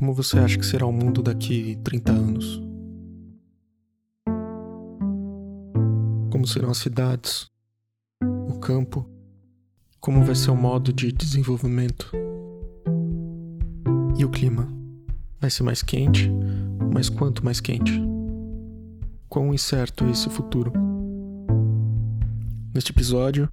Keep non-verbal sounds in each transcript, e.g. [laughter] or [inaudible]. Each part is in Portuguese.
Como você acha que será o mundo daqui 30 anos? Como serão as cidades, o campo, como vai ser o modo de desenvolvimento? E o clima? Vai ser mais quente? Mas quanto mais quente? Quão incerto é esse futuro? Neste episódio,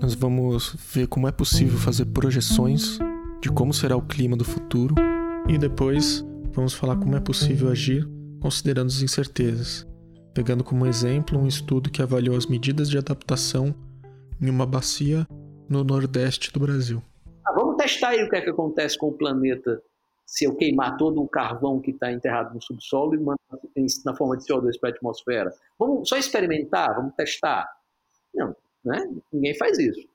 nós vamos ver como é possível fazer projeções de como será o clima do futuro e depois vamos falar como é possível agir considerando as incertezas, pegando como exemplo um estudo que avaliou as medidas de adaptação em uma bacia no nordeste do Brasil. Ah, vamos testar aí o que é que acontece com o planeta se eu queimar todo o carvão que está enterrado no subsolo e mandar na forma de CO2 para a atmosfera. Vamos só experimentar, vamos testar. Não, né? ninguém faz isso.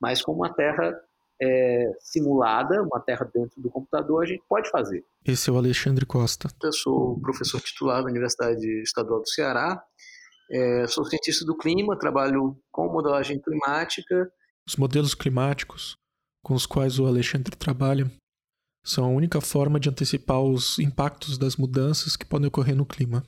Mas com uma Terra é, simulada, uma terra dentro do computador, a gente pode fazer. Esse é o Alexandre Costa. Eu sou professor titular da Universidade Estadual do Ceará, é, sou cientista do clima, trabalho com modelagem climática. Os modelos climáticos com os quais o Alexandre trabalha são a única forma de antecipar os impactos das mudanças que podem ocorrer no clima.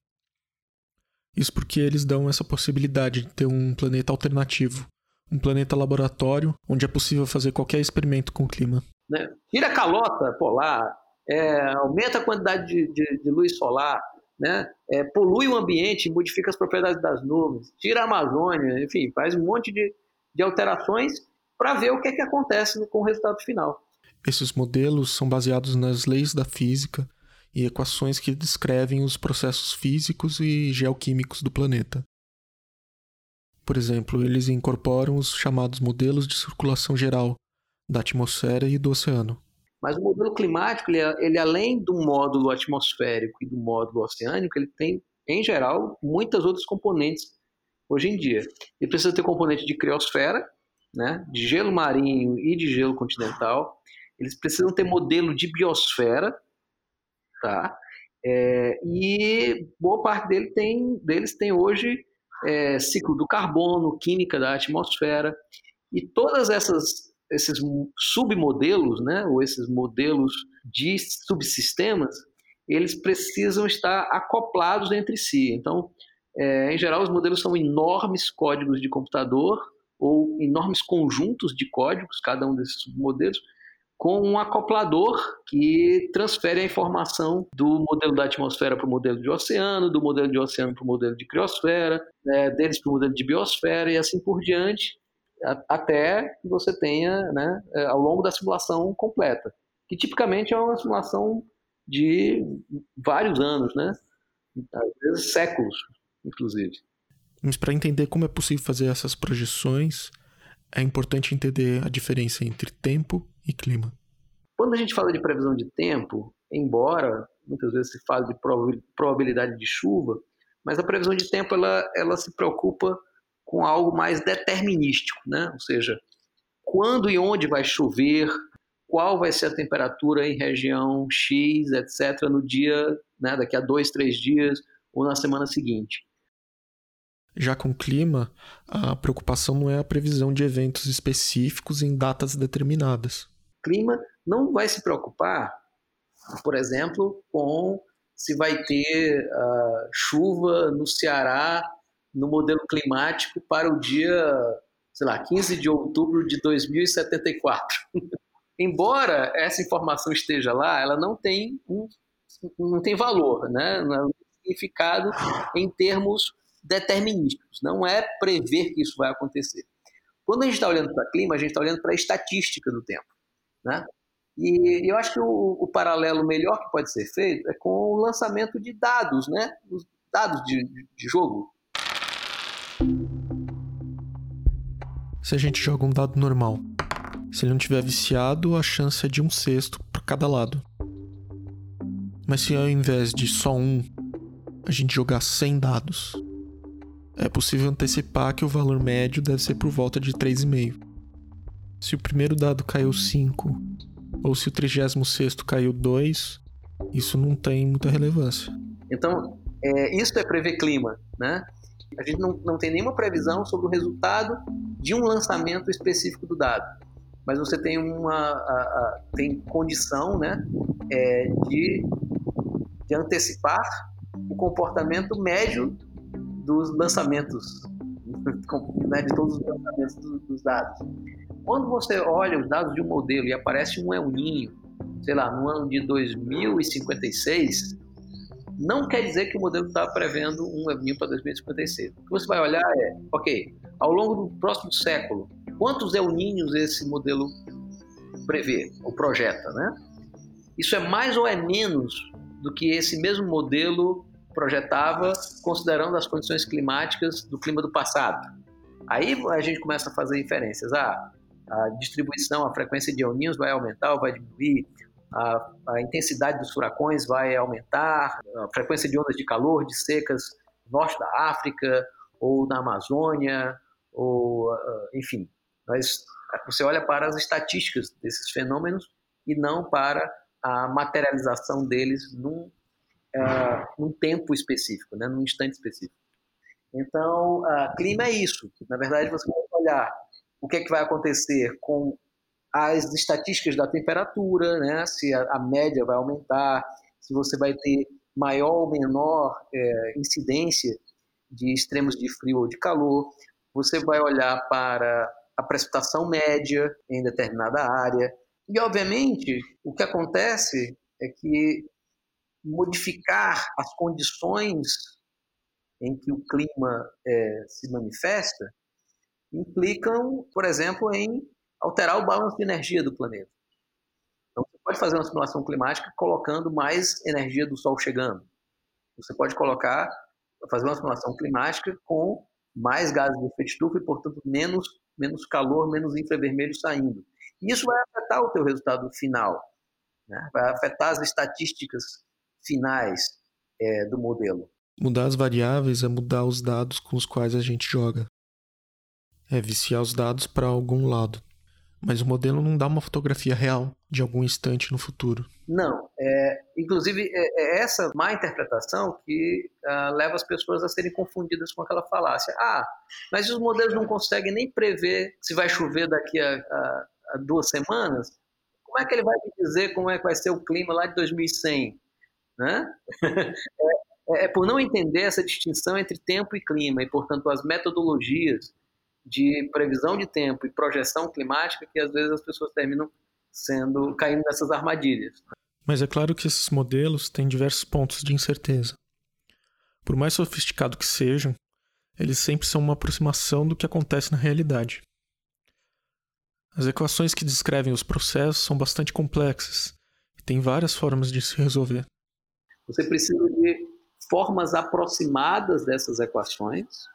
Isso porque eles dão essa possibilidade de ter um planeta alternativo, um planeta laboratório onde é possível fazer qualquer experimento com o clima. Né? Tira a calota polar, é, aumenta a quantidade de, de, de luz solar, né? É, polui o ambiente, modifica as propriedades das nuvens, tira a Amazônia, enfim, faz um monte de, de alterações para ver o que, é que acontece com o resultado final. Esses modelos são baseados nas leis da física e equações que descrevem os processos físicos e geoquímicos do planeta. Por exemplo, eles incorporam os chamados modelos de circulação geral da atmosfera e do oceano. Mas o modelo climático, ele, ele além do módulo atmosférico e do módulo oceânico, ele tem, em geral, muitas outras componentes hoje em dia. Ele precisa ter componente de criosfera, né, de gelo marinho e de gelo continental. Eles precisam ter modelo de biosfera, tá? É, e boa parte dele tem, deles tem hoje é, ciclo do carbono, química da atmosfera, e todas essas esses submodelos, né, ou esses modelos de subsistemas, eles precisam estar acoplados entre si. Então, é, em geral, os modelos são enormes códigos de computador ou enormes conjuntos de códigos, cada um desses submodelos, com um acoplador que transfere a informação do modelo da atmosfera para o modelo de oceano, do modelo de oceano para o modelo de criosfera, né, deles para o modelo de biosfera e assim por diante, até que você tenha, né, é, ao longo da simulação completa, que tipicamente é uma simulação de vários anos, né, às vezes séculos, inclusive. Mas para entender como é possível fazer essas projeções, é importante entender a diferença entre tempo e clima. Quando a gente fala de previsão de tempo, embora muitas vezes se fale de probabilidade de chuva, mas a previsão de tempo ela, ela se preocupa com algo mais determinístico, né? ou seja, quando e onde vai chover, qual vai ser a temperatura em região X, etc., no dia, né, daqui a dois, três dias ou na semana seguinte. Já com o clima, a preocupação não é a previsão de eventos específicos em datas determinadas. Clima não vai se preocupar, por exemplo, com se vai ter uh, chuva no Ceará no modelo climático para o dia, sei lá, 15 de outubro de 2074. [laughs] Embora essa informação esteja lá, ela não tem um, não tem valor, né? não tem significado em termos determinísticos. Não é prever que isso vai acontecer. Quando a gente está olhando para clima, a gente está olhando para a estatística do tempo. Né? E eu acho que o, o, paralelo melhor que pode ser feito é com o lançamento de dados, né? Os dados de, de jogo. Se a gente joga um dado normal, se ele não tiver viciado, a chance é de um sexto para cada lado. Mas se ao invés de só um, a gente jogar 100 dados, é possível antecipar que o valor médio deve ser por volta de 3,5. Se o primeiro dado caiu 5, ou se o 36 caiu 2, isso não tem muita relevância. Então, é, isso é prever clima, né? A gente não, não tem nenhuma previsão sobre o resultado de um lançamento específico do dado. Mas você tem uma a, a, tem condição, né, é, de, de antecipar o comportamento médio dos lançamentos, [laughs] né, de todos os lançamentos dos dados. Quando você olha os dados de um modelo e aparece um El Ninho, sei lá, no ano de 2056, não quer dizer que o modelo está prevendo um El Ninho para 2056. O que você vai olhar é, ok, ao longo do próximo século, quantos El Ninhos esse modelo prevê ou projeta, né? Isso é mais ou é menos do que esse mesmo modelo projetava, considerando as condições climáticas do clima do passado. Aí a gente começa a fazer inferências. Ah, a distribuição, a frequência de El vai aumentar ou vai diminuir, a, a, intensidade dos furacões vai aumentar, a frequência de ondas de calor, de secas no norte da África ou na Amazônia, ou uh, enfim. Mas você olha para as estatísticas desses fenômenos e não para a materialização deles num, uh, num tempo específico, né, num instante específico. Então, uh, clima é isso. Na verdade, você vai olhar o que é que vai acontecer com as estatísticas da temperatura, né? se a, a média vai aumentar, se você vai ter maior ou menor é, incidência de extremos de frio ou de calor. Você vai olhar para a precipitação média em determinada área. E, obviamente, o que acontece é que modificar as condições em que o clima é, se manifesta implicam, por exemplo, em alterar o balanço de energia do planeta. Então, você pode fazer uma simulação climática colocando mais energia do Sol chegando. Você pode colocar, fazer uma simulação climática com mais gases de efeito estufa e, portanto, menos, menos calor, menos infravermelho saindo. E isso vai afetar o teu resultado final, né? vai afetar as estatísticas finais é, do modelo. Mudar as variáveis é mudar os dados com os quais a gente joga é viciar os dados para algum lado. Mas o modelo não dá uma fotografia real de algum instante no futuro. Não. É, inclusive, é, é essa má interpretação que uh, leva as pessoas a serem confundidas com aquela falácia. Ah, mas os modelos não conseguem nem prever se vai chover daqui a, a, a duas semanas? Como é que ele vai dizer como é que vai ser o clima lá de 2100? Né? [laughs] é, é por não entender essa distinção entre tempo e clima, e, portanto, as metodologias de previsão de tempo e projeção climática que às vezes as pessoas terminam sendo caindo nessas armadilhas. Mas é claro que esses modelos têm diversos pontos de incerteza. Por mais sofisticado que sejam, eles sempre são uma aproximação do que acontece na realidade. As equações que descrevem os processos são bastante complexas e têm várias formas de se resolver. Você precisa de formas aproximadas dessas equações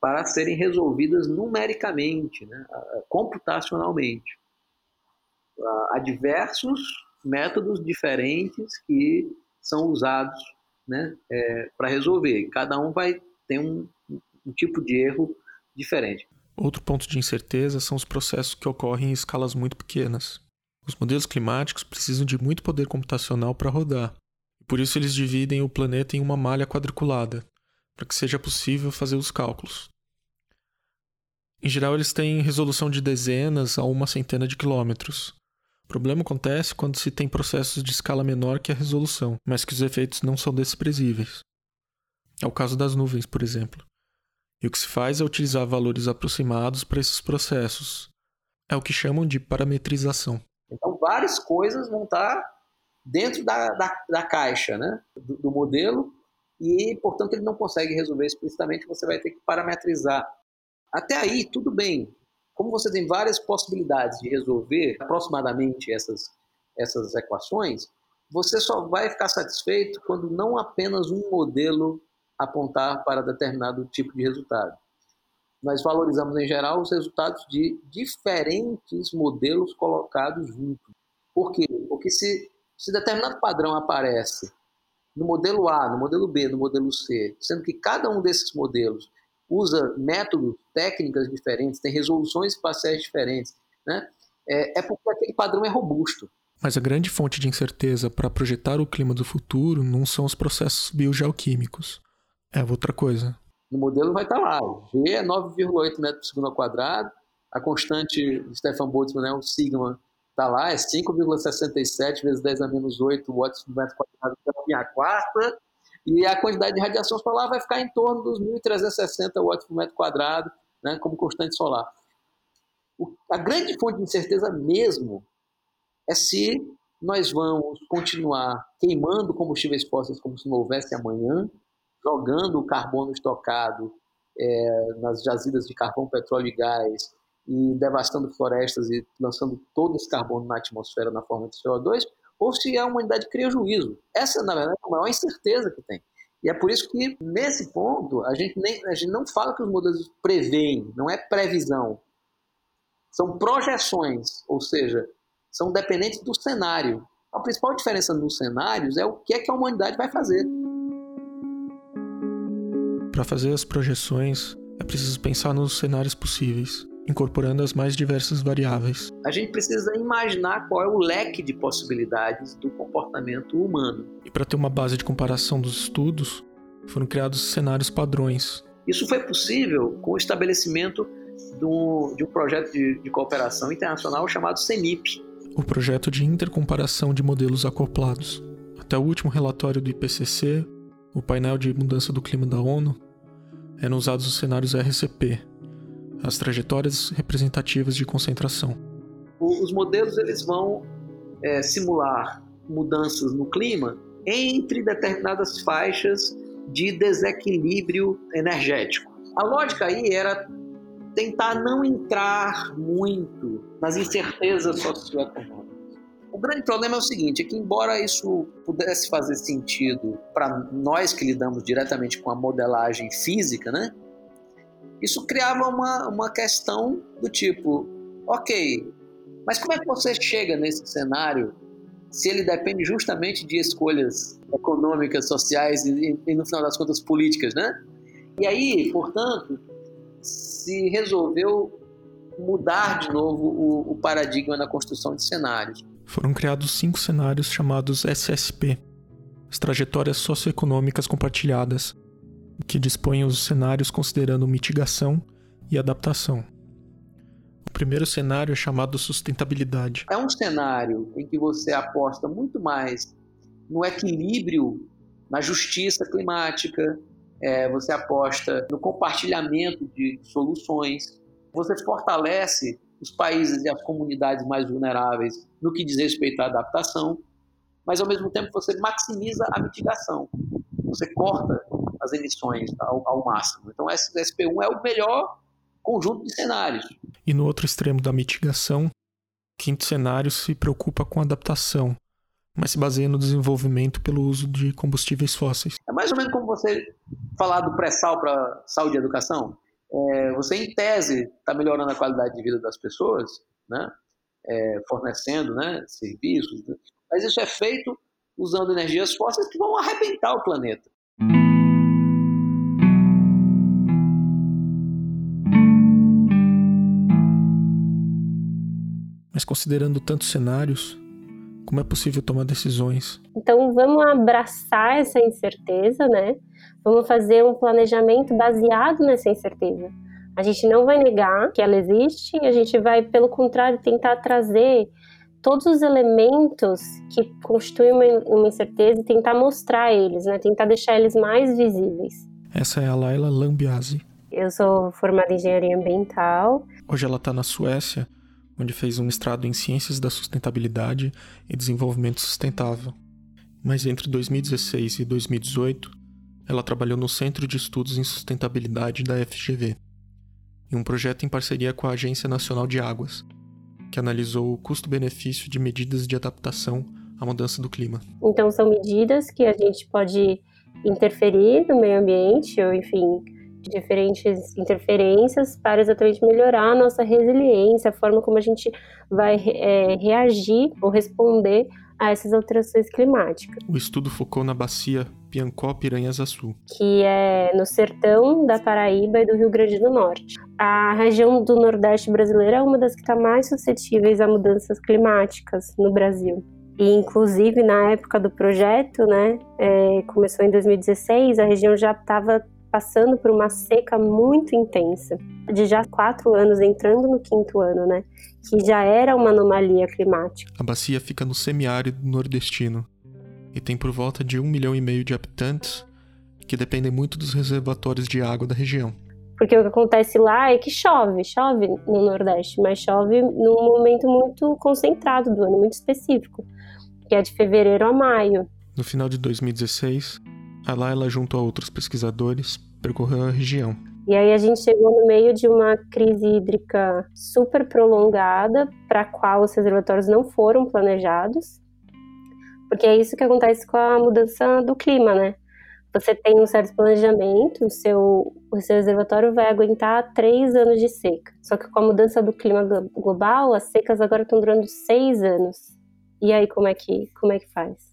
para serem resolvidas numericamente, né, computacionalmente. Há diversos métodos diferentes que são usados né, é, para resolver. Cada um vai ter um, um tipo de erro diferente. Outro ponto de incerteza são os processos que ocorrem em escalas muito pequenas. Os modelos climáticos precisam de muito poder computacional para rodar. Por isso eles dividem o planeta em uma malha quadriculada, para que seja possível fazer os cálculos. Em geral, eles têm resolução de dezenas a uma centena de quilômetros. O problema acontece quando se tem processos de escala menor que a resolução, mas que os efeitos não são desprezíveis. É o caso das nuvens, por exemplo. E o que se faz é utilizar valores aproximados para esses processos. É o que chamam de parametrização. Então, várias coisas vão estar dentro da, da, da caixa né? do, do modelo e, portanto, ele não consegue resolver explicitamente, você vai ter que parametrizar. Até aí, tudo bem. Como você tem várias possibilidades de resolver aproximadamente essas, essas equações, você só vai ficar satisfeito quando não apenas um modelo apontar para determinado tipo de resultado. Nós valorizamos, em geral, os resultados de diferentes modelos colocados juntos. Por quê? Porque se, se determinado padrão aparece no modelo A, no modelo B, no modelo C, sendo que cada um desses modelos usa métodos, técnicas diferentes, tem resoluções espaciais diferentes, né? É, é porque aquele padrão é robusto. Mas a grande fonte de incerteza para projetar o clima do futuro não são os processos biogeoquímicos. É outra coisa. No modelo vai estar lá. G é 9,8 metros por segundo ao quadrado. A constante de Stefan Boltzmann, né, o sigma, Tá lá, é 5,67 vezes 10 a menos 8 watts por metro quadrado em a quarta, e a quantidade de radiação solar vai ficar em torno dos 1.360 watts por metro quadrado, né, como constante solar. O, a grande fonte de incerteza mesmo é se nós vamos continuar queimando combustíveis fósseis como se não houvesse amanhã, jogando o carbono estocado é, nas jazidas de carvão, petróleo e gás, e devastando florestas e lançando todo esse carbono na atmosfera na forma de CO2, ou se a humanidade cria juízo. Essa, na verdade, é a maior incerteza que tem. E é por isso que, nesse ponto, a gente, nem, a gente não fala que os modelos preveem, não é previsão. São projeções, ou seja, são dependentes do cenário. A principal diferença nos cenários é o que é que a humanidade vai fazer. Para fazer as projeções, é preciso pensar nos cenários possíveis incorporando as mais diversas variáveis. A gente precisa imaginar qual é o leque de possibilidades do comportamento humano. E para ter uma base de comparação dos estudos, foram criados cenários padrões. Isso foi possível com o estabelecimento do, de um projeto de, de cooperação internacional chamado CENIP. O projeto de intercomparação de modelos acoplados. Até o último relatório do IPCC, o painel de mudança do clima da ONU, eram usados os cenários RCP, as trajetórias representativas de concentração. Os modelos eles vão é, simular mudanças no clima entre determinadas faixas de desequilíbrio energético. A lógica aí era tentar não entrar muito nas incertezas socioeconômicas. O grande problema é o seguinte, é que embora isso pudesse fazer sentido para nós que lidamos diretamente com a modelagem física, né? Isso criava uma, uma questão do tipo, ok, mas como é que você chega nesse cenário se ele depende justamente de escolhas econômicas, sociais e, e no final das contas políticas, né? E aí, portanto, se resolveu mudar de novo o, o paradigma na construção de cenários. Foram criados cinco cenários chamados SSP, as trajetórias socioeconômicas compartilhadas, que dispõe os cenários considerando mitigação e adaptação. O primeiro cenário é chamado sustentabilidade. É um cenário em que você aposta muito mais no equilíbrio, na justiça climática, é, você aposta no compartilhamento de soluções, você fortalece os países e as comunidades mais vulneráveis no que diz respeito à adaptação, mas ao mesmo tempo você maximiza a mitigação. Você corta as emissões ao, ao máximo. Então, esse SP1 é o melhor conjunto de cenários. E no outro extremo da mitigação, quinto cenário se preocupa com adaptação, mas se baseia no desenvolvimento pelo uso de combustíveis fósseis. É mais ou menos como você falar do pré-sal para saúde e educação. É, você, em tese, está melhorando a qualidade de vida das pessoas, né? É, fornecendo né, serviços, mas isso é feito usando energias fósseis que vão arrebentar o planeta. Mas considerando tantos cenários, como é possível tomar decisões? Então vamos abraçar essa incerteza, né? Vamos fazer um planejamento baseado nessa incerteza. A gente não vai negar que ela existe, a gente vai, pelo contrário, tentar trazer todos os elementos que constituem uma, uma incerteza e tentar mostrar eles, né? Tentar deixar eles mais visíveis. Essa é a Laila Lambiase. Eu sou formada em engenharia ambiental. Hoje ela está na Suécia onde fez um mestrado em Ciências da Sustentabilidade e Desenvolvimento Sustentável. Mas entre 2016 e 2018, ela trabalhou no Centro de Estudos em Sustentabilidade da FGV, em um projeto em parceria com a Agência Nacional de Águas, que analisou o custo-benefício de medidas de adaptação à mudança do clima. Então, são medidas que a gente pode interferir no meio ambiente, ou enfim, diferentes interferências para exatamente melhorar a nossa resiliência, a forma como a gente vai é, reagir ou responder a essas alterações climáticas. O estudo focou na bacia Piancó-Piranhas-Açu, que é no sertão da Paraíba e do Rio Grande do Norte. A região do Nordeste brasileiro é uma das que está mais suscetíveis a mudanças climáticas no Brasil. E, inclusive, na época do projeto, né, é, começou em 2016, a região já estava passando por uma seca muito intensa, de já quatro anos, entrando no quinto ano, né? Que já era uma anomalia climática. A bacia fica no semiárido nordestino e tem por volta de um milhão e meio de habitantes que dependem muito dos reservatórios de água da região. Porque o que acontece lá é que chove, chove no Nordeste, mas chove num momento muito concentrado do ano, muito específico, que é de fevereiro a maio. No final de 2016, a Laila, junto a outros pesquisadores, percorreu a região. E aí a gente chegou no meio de uma crise hídrica super prolongada, para a qual os reservatórios não foram planejados, porque é isso que acontece com a mudança do clima, né? você tem um certo planejamento, o seu, o seu reservatório vai aguentar três anos de seca. Só que com a mudança do clima global, as secas agora estão durando seis anos. E aí como é que, como é que faz?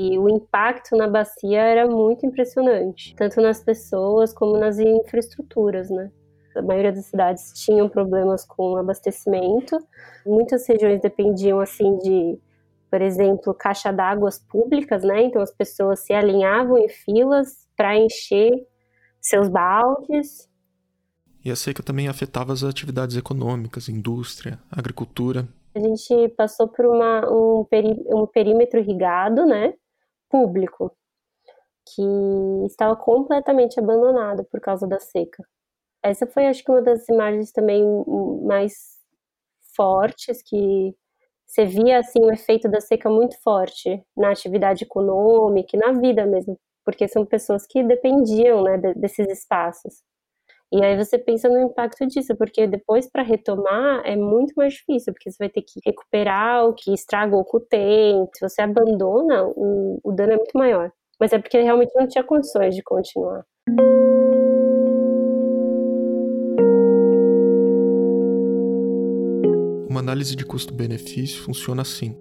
E o impacto na bacia era muito impressionante, tanto nas pessoas como nas infraestruturas, né? A maioria das cidades tinham problemas com abastecimento. Muitas regiões dependiam assim de por exemplo, caixa d'água públicas, né? Então as pessoas se alinhavam em filas para encher seus baldes. E a seca também afetava as atividades econômicas, indústria, agricultura. A gente passou por uma, um, peri, um perímetro irrigado, né? Público, que estava completamente abandonado por causa da seca. Essa foi, acho que, uma das imagens também mais fortes que você via assim o efeito da seca muito forte na atividade econômica e na vida mesmo, porque são pessoas que dependiam né, desses espaços. E aí você pensa no impacto disso, porque depois para retomar é muito mais difícil, porque você vai ter que recuperar o que estragou com o tempo. Se você abandona, o, o dano é muito maior. Mas é porque realmente não tinha condições de continuar. Uma análise de custo-benefício funciona assim.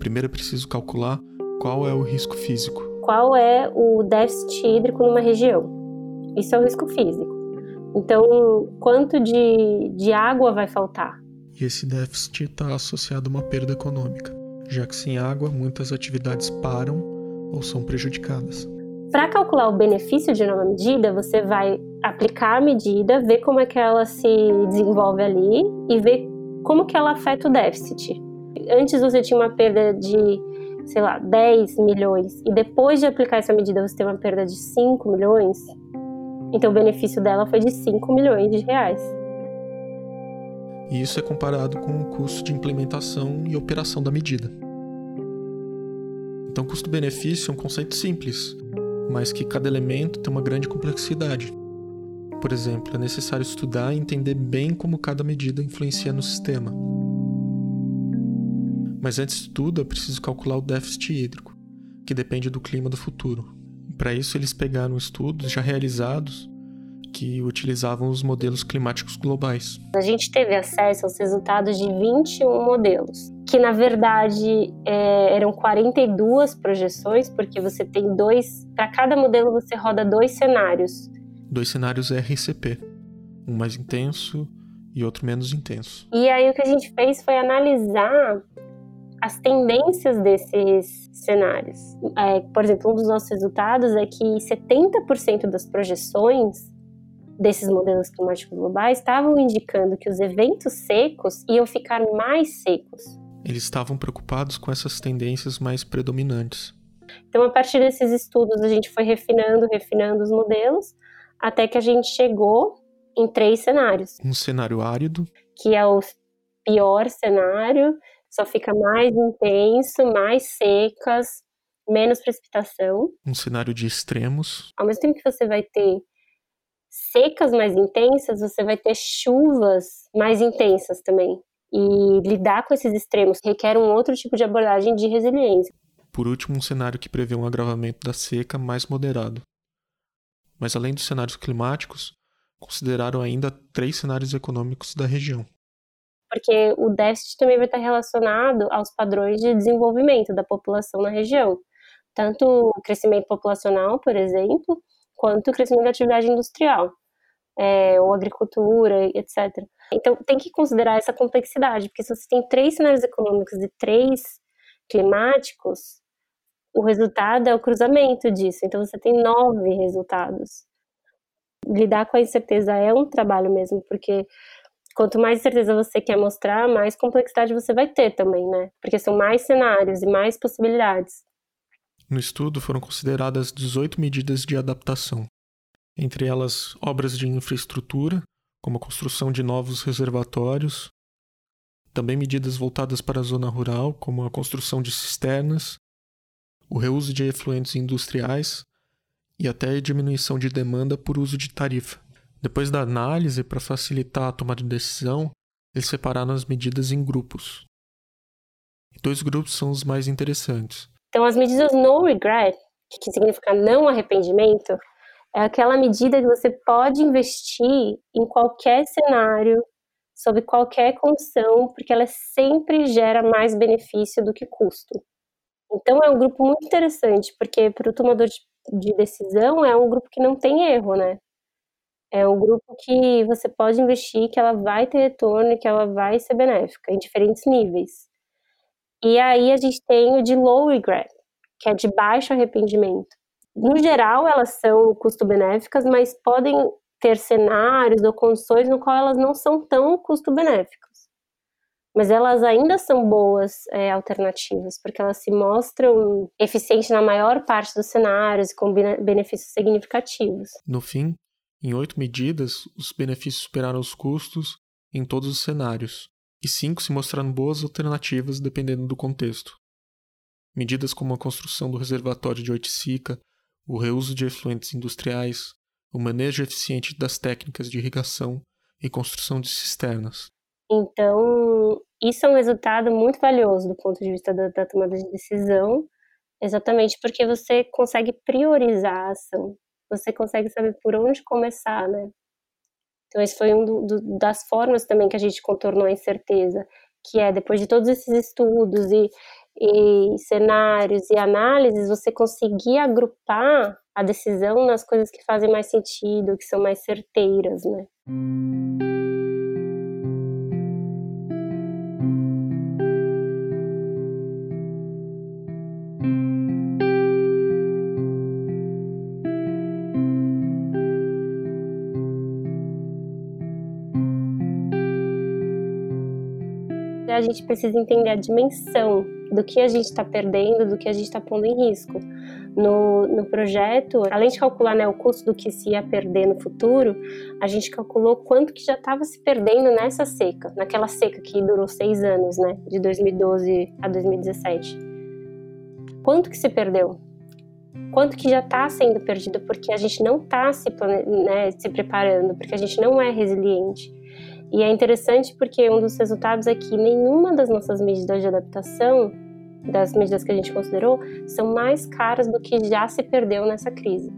Primeiro é preciso calcular qual é o risco físico. Qual é o déficit hídrico numa região? Isso é o risco físico. Então, quanto de, de água vai faltar? E esse déficit está associado a uma perda econômica, já que sem água muitas atividades param ou são prejudicadas. Para calcular o benefício de uma medida, você vai aplicar a medida, ver como é que ela se desenvolve ali e ver como que ela afeta o déficit? Antes você tinha uma perda de, sei lá, 10 milhões e depois de aplicar essa medida você tem uma perda de 5 milhões. Então o benefício dela foi de 5 milhões de reais. E isso é comparado com o custo de implementação e operação da medida. Então, custo-benefício é um conceito simples, mas que cada elemento tem uma grande complexidade. Por exemplo, é necessário estudar e entender bem como cada medida influencia no sistema. Mas antes de tudo, é preciso calcular o déficit hídrico, que depende do clima do futuro. Para isso, eles pegaram estudos já realizados que utilizavam os modelos climáticos globais. A gente teve acesso aos resultados de 21 modelos, que na verdade é, eram 42 projeções, porque você tem dois, para cada modelo você roda dois cenários dois cenários RCP, um mais intenso e outro menos intenso. E aí o que a gente fez foi analisar as tendências desses cenários. É, por exemplo, um dos nossos resultados é que 70% das projeções desses modelos climáticos globais estavam indicando que os eventos secos iam ficar mais secos. Eles estavam preocupados com essas tendências mais predominantes. Então, a partir desses estudos, a gente foi refinando, refinando os modelos, até que a gente chegou em três cenários. Um cenário árido, que é o pior cenário, só fica mais intenso, mais secas, menos precipitação. Um cenário de extremos. Ao mesmo tempo que você vai ter secas mais intensas, você vai ter chuvas mais intensas também. E lidar com esses extremos requer um outro tipo de abordagem de resiliência. Por último, um cenário que prevê um agravamento da seca mais moderado mas além dos cenários climáticos, consideraram ainda três cenários econômicos da região. Porque o déficit também vai estar relacionado aos padrões de desenvolvimento da população na região, tanto o crescimento populacional, por exemplo, quanto o crescimento da atividade industrial, é, ou agricultura, etc. Então tem que considerar essa complexidade, porque se você tem três cenários econômicos e três climáticos, o resultado é o cruzamento disso. Então você tem nove resultados. lidar com a incerteza é um trabalho mesmo, porque quanto mais certeza você quer mostrar, mais complexidade você vai ter também, né? Porque são mais cenários e mais possibilidades. No estudo foram consideradas 18 medidas de adaptação, entre elas obras de infraestrutura, como a construção de novos reservatórios, também medidas voltadas para a zona rural, como a construção de cisternas, o reuso de efluentes industriais e até a diminuição de demanda por uso de tarifa. Depois da análise, para facilitar a tomada de decisão, eles separaram as medidas em grupos. Dois grupos são os mais interessantes. Então, as medidas no regret, que significa não arrependimento, é aquela medida que você pode investir em qualquer cenário, sob qualquer condição, porque ela sempre gera mais benefício do que custo. Então, é um grupo muito interessante, porque para o tomador de decisão é um grupo que não tem erro, né? É um grupo que você pode investir, que ela vai ter retorno e que ela vai ser benéfica em diferentes níveis. E aí a gente tem o de low regret, que é de baixo arrependimento. No geral, elas são custo-benéficas, mas podem ter cenários ou condições no qual elas não são tão custo-benéficas. Mas elas ainda são boas é, alternativas, porque elas se mostram eficientes na maior parte dos cenários e com benefícios significativos. No fim, em oito medidas, os benefícios superaram os custos em todos os cenários, e cinco se mostraram boas alternativas dependendo do contexto. Medidas como a construção do reservatório de Oiticica, o reuso de efluentes industriais, o manejo eficiente das técnicas de irrigação e construção de cisternas. Então, isso é um resultado muito valioso do ponto de vista da, da tomada de decisão, exatamente porque você consegue priorizar a ação você consegue saber por onde começar, né? Então, esse foi um do, do, das formas também que a gente contornou a incerteza, que é depois de todos esses estudos e, e cenários e análises, você conseguir agrupar a decisão nas coisas que fazem mais sentido, que são mais certeiras, né? Gente precisa entender a dimensão do que a gente está perdendo, do que a gente está pondo em risco. No, no projeto, além de calcular né, o custo do que se ia perder no futuro, a gente calculou quanto que já estava se perdendo nessa seca, naquela seca que durou seis anos, né, de 2012 a 2017. Quanto que se perdeu? Quanto que já está sendo perdido porque a gente não está se, né, se preparando, porque a gente não é resiliente. E é interessante porque um dos resultados é que nenhuma das nossas medidas de adaptação, das medidas que a gente considerou, são mais caras do que já se perdeu nessa crise.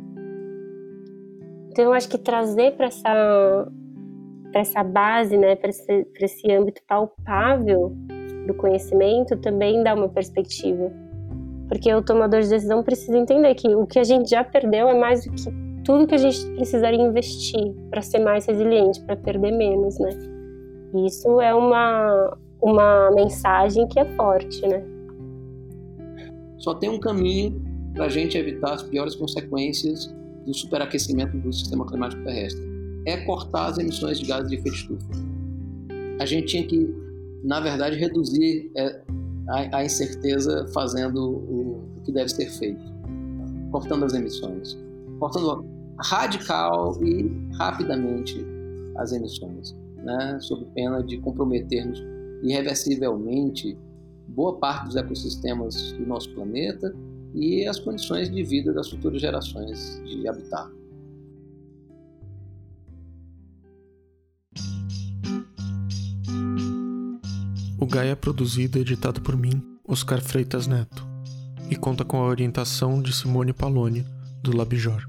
Então, eu acho que trazer para essa, essa base, né, para esse, esse âmbito palpável do conhecimento, também dá uma perspectiva. Porque o tomador de decisão precisa entender que o que a gente já perdeu é mais do que tudo que a gente precisaria investir para ser mais resiliente, para perder menos, né? Isso é uma, uma mensagem que é forte, né? Só tem um caminho para a gente evitar as piores consequências do superaquecimento do sistema climático terrestre. É cortar as emissões de gases de efeito estufa. A gente tinha que, na verdade, reduzir é, a, incerteza fazendo o, o que deve ser feito, cortando as emissões, cortando radical e rapidamente as emissões, né, sob pena de comprometermos irreversivelmente boa parte dos ecossistemas do nosso planeta e as condições de vida das futuras gerações de habitar. O Gaia é produzido e editado por mim, Oscar Freitas Neto, e conta com a orientação de Simone Paloni, do Labjor.